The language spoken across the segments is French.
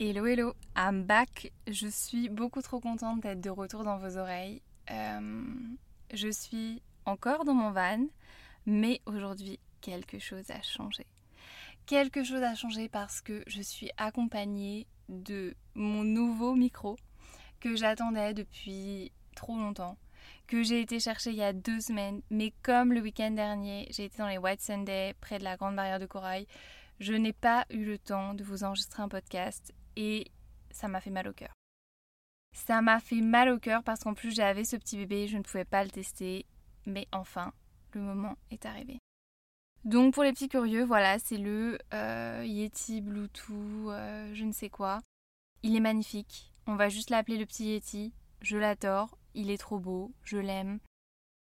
Hello hello, I'm back. Je suis beaucoup trop contente d'être de retour dans vos oreilles. Euh, je suis encore dans mon van, mais aujourd'hui quelque chose a changé. Quelque chose a changé parce que je suis accompagnée de mon nouveau micro que j'attendais depuis trop longtemps, que j'ai été chercher il y a deux semaines, mais comme le week-end dernier, j'ai été dans les White Sunday près de la Grande Barrière de Corail, je n'ai pas eu le temps de vous enregistrer un podcast et ça m'a fait mal au cœur. Ça m'a fait mal au cœur parce qu'en plus j'avais ce petit bébé, je ne pouvais pas le tester, mais enfin, le moment est arrivé. Donc pour les petits curieux, voilà, c'est le euh, Yeti Bluetooth, euh, je ne sais quoi. Il est magnifique, on va juste l'appeler le petit Yeti, je l'adore, il est trop beau, je l'aime.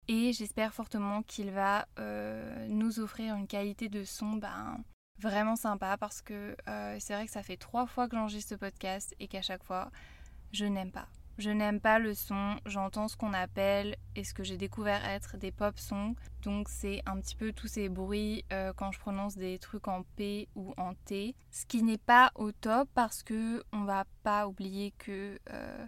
Et j'espère fortement qu'il va euh, nous offrir une qualité de son ben, vraiment sympa parce que euh, c'est vrai que ça fait trois fois que j'enregistre ce podcast et qu'à chaque fois, je n'aime pas. Je n'aime pas le son, j'entends ce qu'on appelle et ce que j'ai découvert être des pop sons. Donc c'est un petit peu tous ces bruits euh, quand je prononce des trucs en P ou en T. Ce qui n'est pas au top parce que on va pas oublier que euh,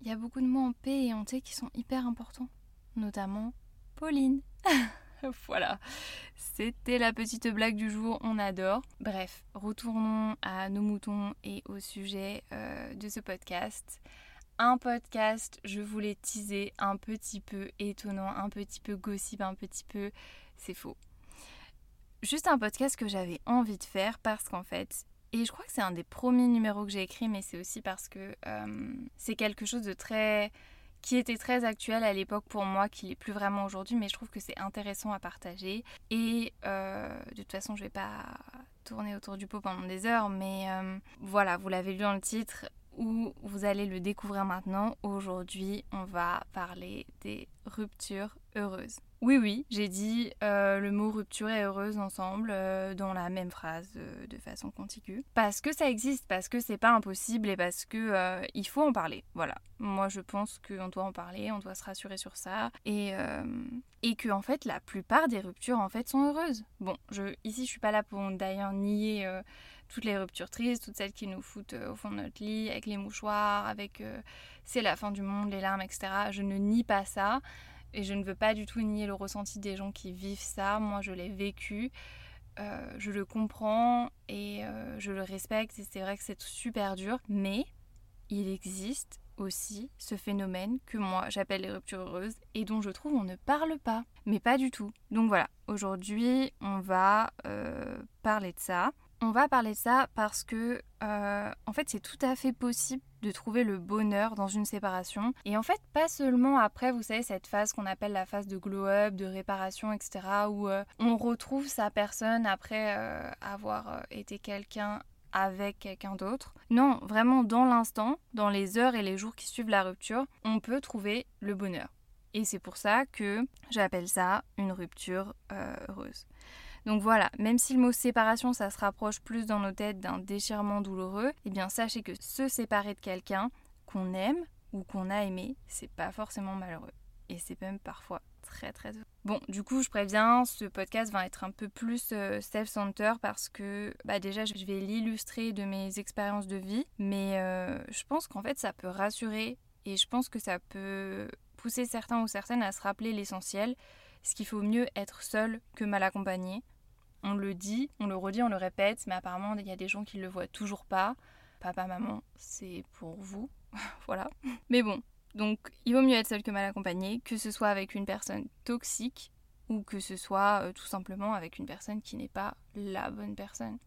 il y a beaucoup de mots en P et en T qui sont hyper importants. Notamment Pauline. voilà, c'était la petite blague du jour, on adore. Bref, retournons à nos moutons et au sujet euh, de ce podcast. Un podcast, je voulais teaser un petit peu étonnant, un petit peu gossip, un petit peu... C'est faux. Juste un podcast que j'avais envie de faire parce qu'en fait, et je crois que c'est un des premiers numéros que j'ai écrit, mais c'est aussi parce que euh, c'est quelque chose de très qui était très actuel à l'époque pour moi, qui n'est plus vraiment aujourd'hui, mais je trouve que c'est intéressant à partager. Et euh, de toute façon, je vais pas tourner autour du pot pendant des heures, mais euh, voilà, vous l'avez lu dans le titre, ou vous allez le découvrir maintenant. Aujourd'hui, on va parler des ruptures heureuses. Oui, oui, j'ai dit euh, le mot rupture et heureuse ensemble euh, dans la même phrase euh, de façon contiguë. Parce que ça existe, parce que c'est pas impossible et parce que il faut en parler. Voilà. Moi, je pense qu'on doit en parler, on doit se rassurer sur ça et et que en fait la plupart des ruptures en fait sont heureuses. Bon, je ici je suis pas là pour d'ailleurs nier toutes les ruptures tristes, toutes celles qui nous foutent au fond de notre lit avec les mouchoirs, avec c'est la fin du monde, les larmes, etc. Je ne nie pas ça. Et je ne veux pas du tout nier le ressenti des gens qui vivent ça. Moi, je l'ai vécu. Euh, je le comprends et euh, je le respecte. Et c'est vrai que c'est super dur. Mais il existe aussi ce phénomène que moi j'appelle les ruptures heureuses et dont je trouve on ne parle pas. Mais pas du tout. Donc voilà, aujourd'hui on va euh, parler de ça. On va parler de ça parce que, euh, en fait, c'est tout à fait possible de trouver le bonheur dans une séparation. Et en fait, pas seulement après, vous savez, cette phase qu'on appelle la phase de glow-up, de réparation, etc., où euh, on retrouve sa personne après euh, avoir été quelqu'un avec quelqu'un d'autre. Non, vraiment dans l'instant, dans les heures et les jours qui suivent la rupture, on peut trouver le bonheur. Et c'est pour ça que j'appelle ça une rupture heureuse. Donc voilà, même si le mot séparation, ça se rapproche plus dans nos têtes d'un déchirement douloureux, eh bien sachez que se séparer de quelqu'un qu'on aime ou qu'on a aimé, c'est pas forcément malheureux. Et c'est même parfois très très. Bon, du coup, je préviens, ce podcast va être un peu plus euh, self-center parce que bah déjà, je vais l'illustrer de mes expériences de vie, mais euh, je pense qu'en fait, ça peut rassurer et je pense que ça peut pousser certains ou certaines à se rappeler l'essentiel, ce qu'il faut mieux être seul que mal accompagné. On le dit, on le redit, on le répète, mais apparemment il y a des gens qui ne le voient toujours pas. Papa, maman, c'est pour vous. voilà. Mais bon, donc il vaut mieux être seul que mal accompagné, que ce soit avec une personne toxique ou que ce soit euh, tout simplement avec une personne qui n'est pas la bonne personne.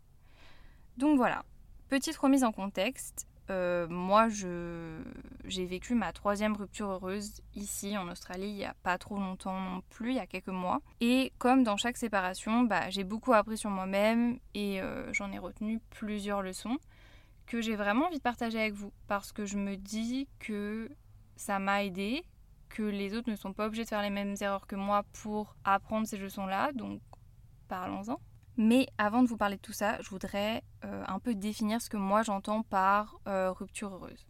Donc voilà, petite remise en contexte. Euh, moi, j'ai vécu ma troisième rupture heureuse ici en Australie il n'y a pas trop longtemps non plus, il y a quelques mois. Et comme dans chaque séparation, bah, j'ai beaucoup appris sur moi-même et euh, j'en ai retenu plusieurs leçons que j'ai vraiment envie de partager avec vous parce que je me dis que ça m'a aidé, que les autres ne sont pas obligés de faire les mêmes erreurs que moi pour apprendre ces leçons-là, donc parlons-en. Mais avant de vous parler de tout ça, je voudrais euh, un peu définir ce que moi j'entends par euh, rupture heureuse.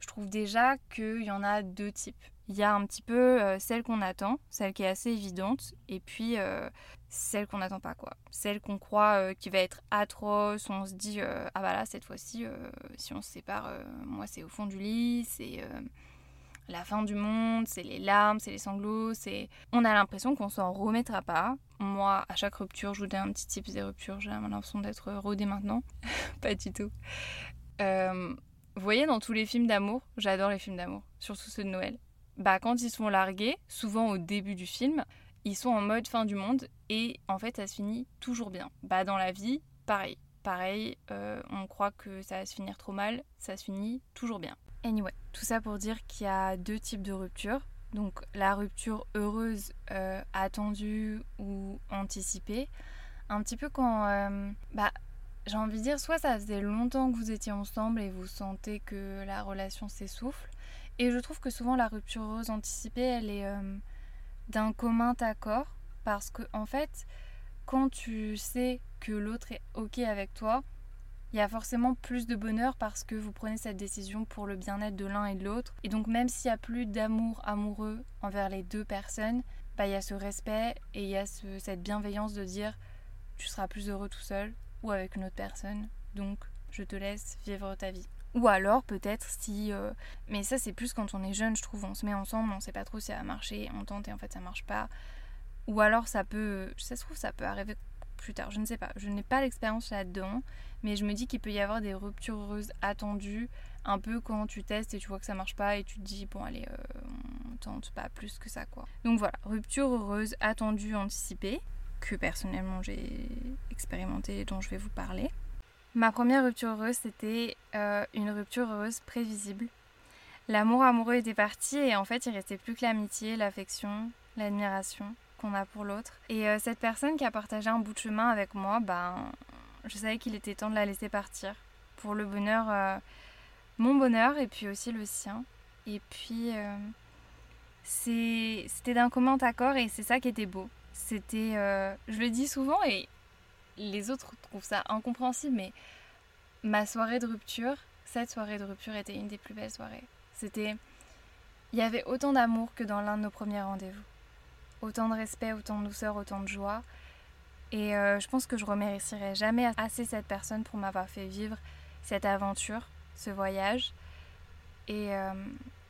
Je trouve déjà qu'il y en a deux types. Il y a un petit peu euh, celle qu'on attend, celle qui est assez évidente, et puis celle qu'on n'attend pas, quoi. Celle qu'on croit qui va être atroce, on se dit, ah bah là, cette fois-ci, si on se sépare, moi c'est au fond du lit, c'est la fin du monde, c'est les larmes, c'est les sanglots, c'est... On a l'impression qu'on s'en remettra pas. Moi, à chaque rupture, je vous donne un petit type des ruptures, j'ai l'impression d'être rodée maintenant. pas du tout. vous voyez, dans tous les films d'amour, j'adore les films d'amour, surtout ceux de Noël bah, quand ils sont largués, souvent au début du film, ils sont en mode fin du monde et en fait ça se finit toujours bien. Bah, dans la vie, pareil. Pareil, euh, on croit que ça va se finir trop mal, ça se finit toujours bien. Anyway, tout ça pour dire qu'il y a deux types de ruptures. Donc la rupture heureuse, euh, attendue ou anticipée. Un petit peu quand... Euh, bah, j'ai envie de dire, soit ça faisait longtemps que vous étiez ensemble et vous sentez que la relation s'essouffle, et je trouve que souvent la rupture heureuse anticipée, elle est euh, d'un commun accord parce que en fait, quand tu sais que l'autre est ok avec toi, il y a forcément plus de bonheur parce que vous prenez cette décision pour le bien-être de l'un et de l'autre. Et donc même s'il y a plus d'amour amoureux envers les deux personnes, bah, il y a ce respect et il y a cette bienveillance de dire tu seras plus heureux tout seul ou avec une autre personne. Donc je te laisse vivre ta vie. Ou alors peut-être si... Euh, mais ça c'est plus quand on est jeune je trouve, on se met ensemble, on sait pas trop si ça va marcher, on tente et en fait ça marche pas. Ou alors ça peut... Ça se trouve ça peut arriver plus tard, je ne sais pas. Je n'ai pas l'expérience là-dedans, mais je me dis qu'il peut y avoir des ruptures heureuses attendues, un peu quand tu testes et tu vois que ça marche pas et tu te dis bon allez euh, on tente pas plus que ça quoi. Donc voilà, rupture heureuse attendue, anticipée, que personnellement j'ai expérimenté et dont je vais vous parler. Ma première rupture heureuse, c'était euh, une rupture heureuse prévisible. L'amour amoureux était parti et en fait, il restait plus que l'amitié, l'affection, l'admiration qu'on a pour l'autre. Et euh, cette personne qui a partagé un bout de chemin avec moi, ben, je savais qu'il était temps de la laisser partir pour le bonheur, euh, mon bonheur et puis aussi le sien. Et puis, c'était d'un commun accord et c'est ça qui était beau. C'était, je le dis souvent et les autres trouvent ça incompréhensible, mais ma soirée de rupture, cette soirée de rupture était une des plus belles soirées. C'était. Il y avait autant d'amour que dans l'un de nos premiers rendez-vous. Autant de respect, autant de douceur, autant de joie. Et euh, je pense que je remercierai jamais assez cette personne pour m'avoir fait vivre cette aventure, ce voyage. Et euh,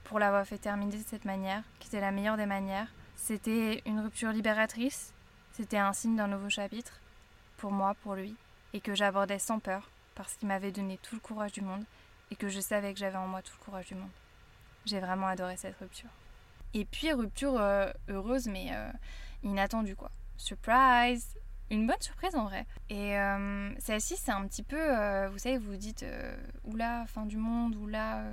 pour l'avoir fait terminer de cette manière, qui était la meilleure des manières. C'était une rupture libératrice. C'était un signe d'un nouveau chapitre pour moi, pour lui, et que j'abordais sans peur, parce qu'il m'avait donné tout le courage du monde, et que je savais que j'avais en moi tout le courage du monde. J'ai vraiment adoré cette rupture. Et puis rupture euh, heureuse, mais euh, inattendue quoi. Surprise Une bonne surprise en vrai. Et euh, celle-ci, c'est un petit peu, vous savez, vous dites, oula, fin du monde, oula,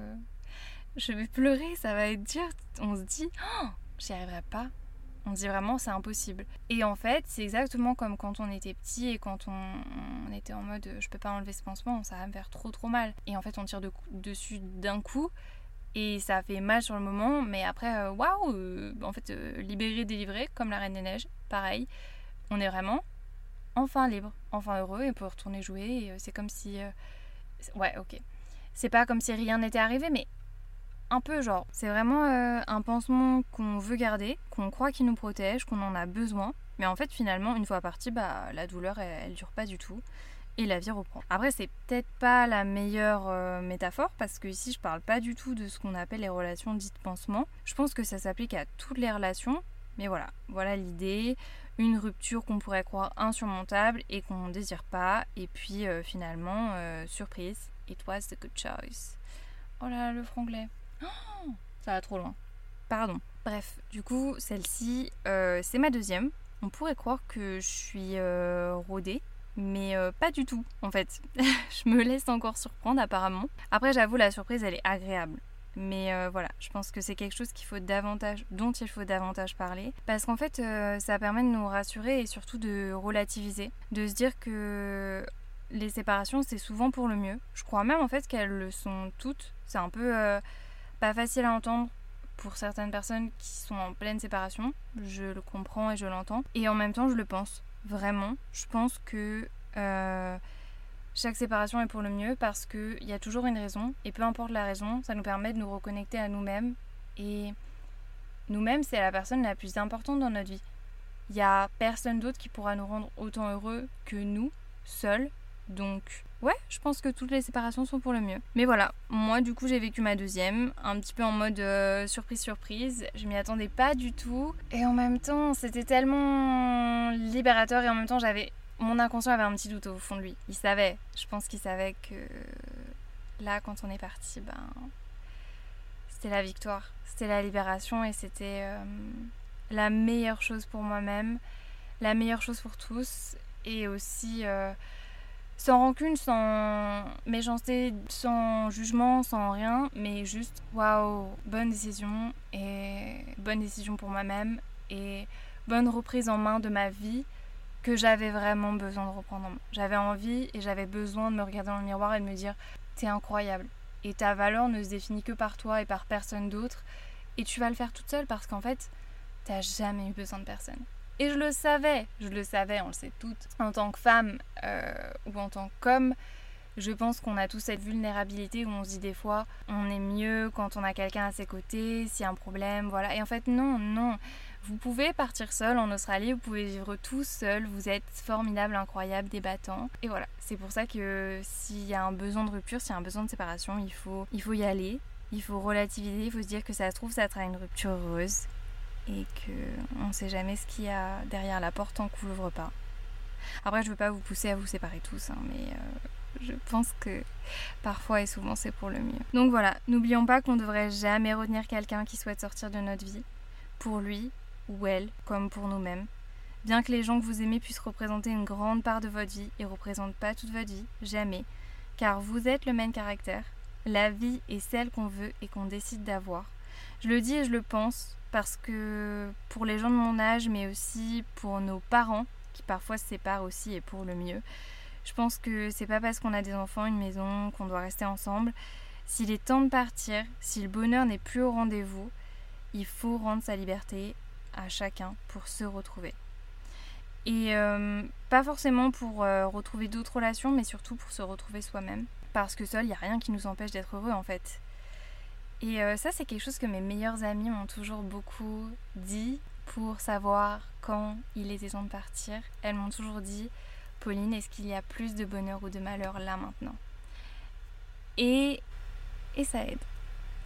je vais pleurer, ça va être dur. On se dit, oh, j'y arriverai pas. On dit vraiment c'est impossible. Et en fait, c'est exactement comme quand on était petit et quand on, était en mode je peux pas enlever ce pansement, ça va me faire trop trop mal. Et en fait, on tire dessus d'un coup et ça fait mal sur le moment, mais après, euh, waouh, euh, en fait, euh, libéré, délivré, comme la Reine des Neiges, pareil. On est vraiment enfin libre, enfin heureux et on peut retourner jouer. C'est comme si. ouais, ok. C'est pas comme si rien n'était arrivé, mais un peu genre. C'est vraiment un pansement qu'on veut garder, qu'on croit qu'il nous protège, qu'on en a besoin. Mais en fait, finalement, une fois parti, bah, la douleur, elle, dure pas du tout. Et la vie reprend. Après, c'est peut-être pas la meilleure euh, métaphore parce que ici, je parle pas du tout de ce qu'on appelle les relations dites pansement. Je pense que ça s'applique à toutes les relations. Mais voilà, voilà l'idée. Une rupture qu'on pourrait croire insurmontable et qu'on ne désire pas. Et puis euh, finalement, surprise, it was the good choice. Oh là, le franglais. Oh, ça va trop loin. Pardon. Bref, du coup, celle-ci, euh, c'est ma deuxième. On pourrait croire que je suis euh, rodée, mais euh, pas du tout, en fait. je me laisse encore surprendre, apparemment. Après, j'avoue, la surprise, elle est agréable. Mais voilà, je pense que c'est quelque chose qu'il faut davantage, dont il faut davantage parler, parce qu'en fait, ça permet de nous rassurer et surtout de relativiser, de se dire que les séparations, c'est souvent pour le mieux. Je crois même en fait qu'elles le sont toutes. C'est un peu pas facile à entendre pour certaines personnes qui sont en pleine séparation. Je le comprends et je l'entends. Et en même temps, je le pense. Vraiment. Je pense que euh, chaque séparation est pour le mieux parce qu'il y a toujours une raison. Et peu importe la raison, ça nous permet de nous reconnecter à nous-mêmes. Et nous-mêmes, c'est la personne la plus importante dans notre vie. Il n'y a personne d'autre qui pourra nous rendre autant heureux que nous, seuls. Donc, ouais, je pense que toutes les séparations sont pour le mieux. Mais voilà, moi du coup j'ai vécu ma deuxième, un petit peu en mode euh, surprise surprise. Je m'y attendais pas du tout. Et en même temps, c'était tellement libérateur et en même temps j'avais... Mon inconscient avait un petit doute au fond de lui. Il savait, je pense qu'il savait que là quand on est parti, ben... C'était la victoire, c'était la libération et c'était... Euh, la meilleure chose pour moi-même, la meilleure chose pour tous et aussi euh, sans rancune, sans méchanceté, sans jugement, sans rien, mais juste waouh, bonne décision et bonne décision pour moi-même et bonne reprise en main de ma vie que j'avais vraiment besoin de reprendre en main. J'avais envie et j'avais besoin de me regarder dans le miroir et de me dire t'es incroyable et ta valeur ne se définit que par toi et par personne d'autre et tu vas le faire toute seule parce qu'en fait t'as jamais eu besoin de personne. Et je le savais, je le savais, on le sait toutes. En tant que femme euh, ou en tant qu'homme, je pense qu'on a tous cette vulnérabilité où on se dit des fois on est mieux quand on a quelqu'un à ses côtés, s'il y a un problème, voilà. Et en fait, non, non. Vous pouvez partir seul en Australie, vous pouvez vivre tout seul, vous êtes formidable, incroyable, débattant. Et voilà, c'est pour ça que s'il y a un besoin de rupture, s'il y a un besoin de séparation, il faut, il faut y aller. Il faut relativiser, il faut se dire que ça se trouve, ça sera une rupture heureuse et qu'on ne sait jamais ce qu'il y a derrière la porte tant qu'on l'ouvre pas. Après, je veux pas vous pousser à vous séparer tous, hein, mais euh, je pense que parfois et souvent c'est pour le mieux. Donc voilà, n'oublions pas qu'on ne devrait jamais retenir quelqu'un qui souhaite sortir de notre vie, pour lui ou elle, comme pour nous-mêmes. Bien que les gens que vous aimez puissent représenter une grande part de votre vie, ils ne représentent pas toute votre vie, jamais, car vous êtes le même caractère. La vie est celle qu'on veut et qu'on décide d'avoir. Je le dis et je le pense, parce que pour les gens de mon âge, mais aussi pour nos parents, qui parfois se séparent aussi et pour le mieux, je pense que c'est pas parce qu'on a des enfants, une maison, qu'on doit rester ensemble. S'il est temps de partir, si le bonheur n'est plus au rendez-vous, il faut rendre sa liberté à chacun pour se retrouver. Et euh, pas forcément pour euh, retrouver d'autres relations, mais surtout pour se retrouver soi-même. Parce que seul, il n'y a rien qui nous empêche d'être heureux en fait. Et euh, ça, c'est quelque chose que mes meilleures amies m'ont toujours beaucoup dit pour savoir quand il était temps de partir. Elles m'ont toujours dit, Pauline, est-ce qu'il y a plus de bonheur ou de malheur là maintenant? Et, et ça aide.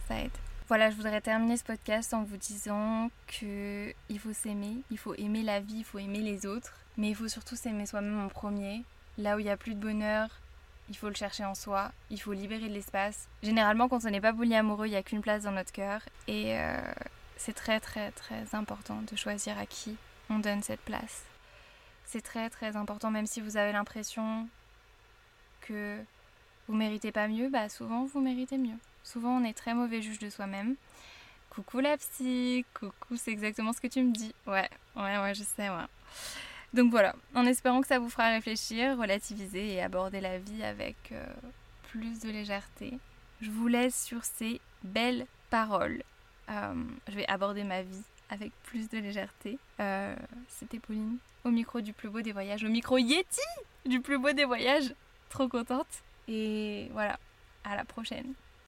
Ça aide. Voilà, je voudrais terminer ce podcast en vous disant que il faut s'aimer, il faut aimer la vie, il faut aimer les autres, mais il faut surtout s'aimer soi-même en premier. Là où il n'y a plus de bonheur, il faut le chercher en soi, il faut libérer de l'espace. Généralement, quand on n'est pas amoureux, il n'y a qu'une place dans notre cœur. Et euh, c'est très très très important de choisir à qui on donne cette place. C'est très très important, même si vous avez l'impression que vous méritez pas mieux, bah souvent vous méritez mieux. Souvent on est très mauvais juge de soi-même. Coucou la psy, coucou, c'est exactement ce que tu me dis. Ouais, ouais, ouais, je sais, ouais. Donc voilà, en espérant que ça vous fera réfléchir, relativiser et aborder la vie avec euh, plus de légèreté. Je vous laisse sur ces belles paroles. Euh, je vais aborder ma vie avec plus de légèreté. Euh, c'était Pauline au micro du plus beau des voyages, au micro Yeti du plus beau des voyages. Trop contente. Et voilà, à la prochaine.